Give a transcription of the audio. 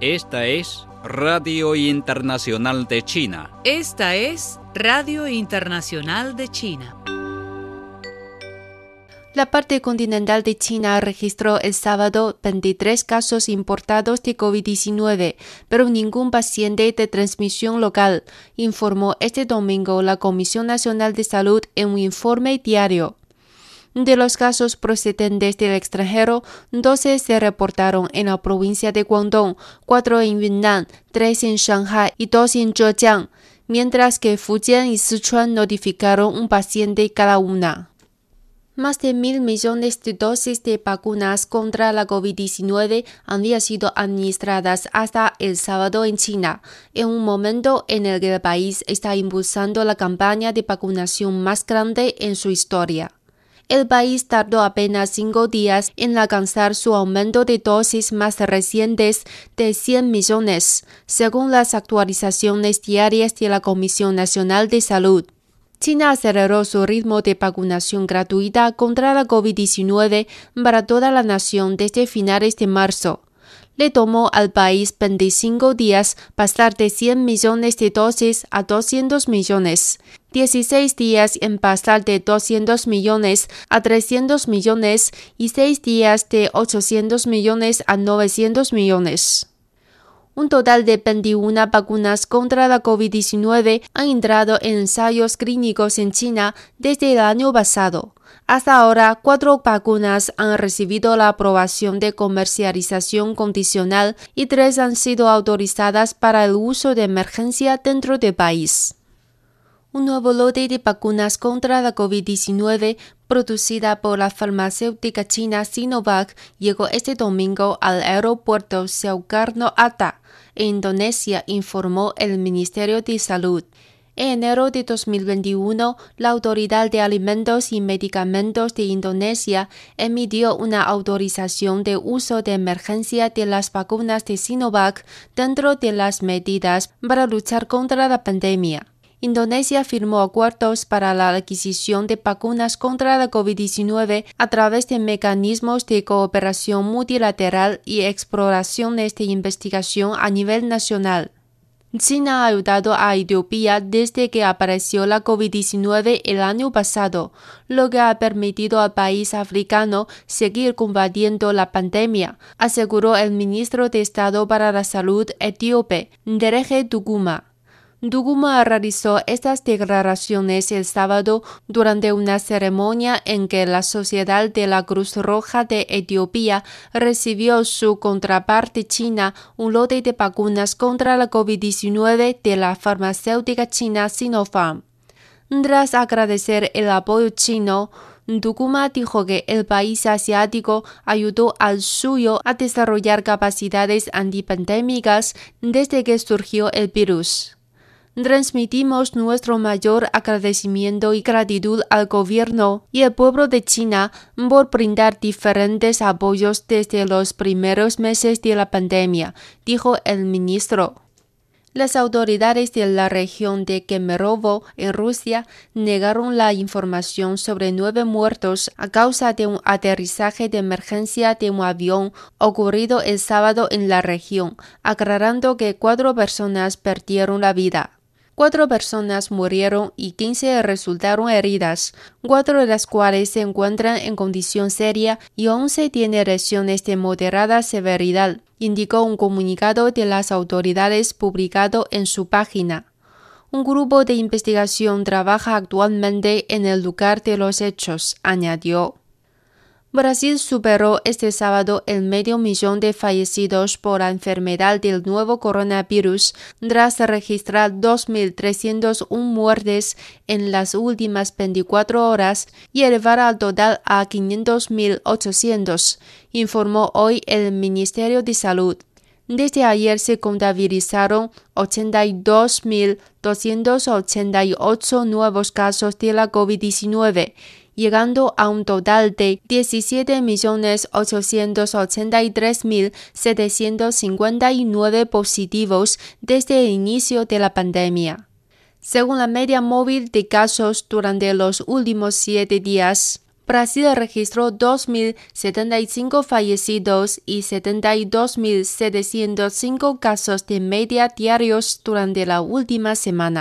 Esta es Radio Internacional de China. Esta es Radio Internacional de China. La parte continental de China registró el sábado 23 casos importados de COVID-19, pero ningún paciente de transmisión local, informó este domingo la Comisión Nacional de Salud en un informe diario. De los casos procedentes del extranjero, 12 se reportaron en la provincia de Guangdong, 4 en Yunnan, 3 en Shanghai y 2 en Zhejiang, mientras que Fujian y Sichuan notificaron un paciente cada una. Más de mil millones de dosis de vacunas contra la COVID-19 habían sido administradas hasta el sábado en China, en un momento en el que el país está impulsando la campaña de vacunación más grande en su historia. El país tardó apenas cinco días en alcanzar su aumento de dosis más recientes de 100 millones, según las actualizaciones diarias de la Comisión Nacional de Salud. China aceleró su ritmo de vacunación gratuita contra la COVID-19 para toda la nación desde finales de marzo. Le tomó al país 25 días pasar de 100 millones de dosis a 200 millones, 16 días en pasar de 200 millones a 300 millones y 6 días de 800 millones a 900 millones. Un total de 21 vacunas contra la COVID-19 han entrado en ensayos clínicos en China desde el año pasado. Hasta ahora, cuatro vacunas han recibido la aprobación de comercialización condicional y tres han sido autorizadas para el uso de emergencia dentro del país. Un nuevo lote de vacunas contra la COVID-19 producida por la farmacéutica china Sinovac llegó este domingo al aeropuerto Soekarno-Hatta, en Indonesia, informó el Ministerio de Salud. En enero de 2021, la Autoridad de Alimentos y Medicamentos de Indonesia emitió una autorización de uso de emergencia de las vacunas de Sinovac dentro de las medidas para luchar contra la pandemia. Indonesia firmó acuerdos para la adquisición de vacunas contra la COVID-19 a través de mecanismos de cooperación multilateral y exploraciones de investigación a nivel nacional. China ha ayudado a Etiopía desde que apareció la COVID-19 el año pasado, lo que ha permitido al país africano seguir combatiendo la pandemia, aseguró el ministro de Estado para la Salud etíope, Ndereje Duguma. Duguma realizó estas declaraciones el sábado durante una ceremonia en que la Sociedad de la Cruz Roja de Etiopía recibió su contraparte china un lote de vacunas contra la COVID-19 de la farmacéutica china Sinopharm. Tras agradecer el apoyo chino, Duguma dijo que el país asiático ayudó al suyo a desarrollar capacidades antipandémicas desde que surgió el virus transmitimos nuestro mayor agradecimiento y gratitud al gobierno y al pueblo de China por brindar diferentes apoyos desde los primeros meses de la pandemia, dijo el ministro. Las autoridades de la región de Kemerovo, en Rusia, negaron la información sobre nueve muertos a causa de un aterrizaje de emergencia de un avión ocurrido el sábado en la región, aclarando que cuatro personas perdieron la vida. Cuatro personas murieron y 15 resultaron heridas, cuatro de las cuales se encuentran en condición seria y 11 tienen lesiones de moderada severidad, indicó un comunicado de las autoridades publicado en su página. Un grupo de investigación trabaja actualmente en el lugar de los hechos, añadió. Brasil superó este sábado el medio millón de fallecidos por la enfermedad del nuevo coronavirus tras registrar 2.301 muertes en las últimas 24 horas y elevar al total a 500.800, informó hoy el Ministerio de Salud. Desde ayer se contabilizaron 82.288 nuevos casos de la COVID-19 llegando a un total de 17.883.759 positivos desde el inicio de la pandemia. Según la media móvil de casos durante los últimos siete días, Brasil registró 2.075 fallecidos y 72.705 casos de media diarios durante la última semana.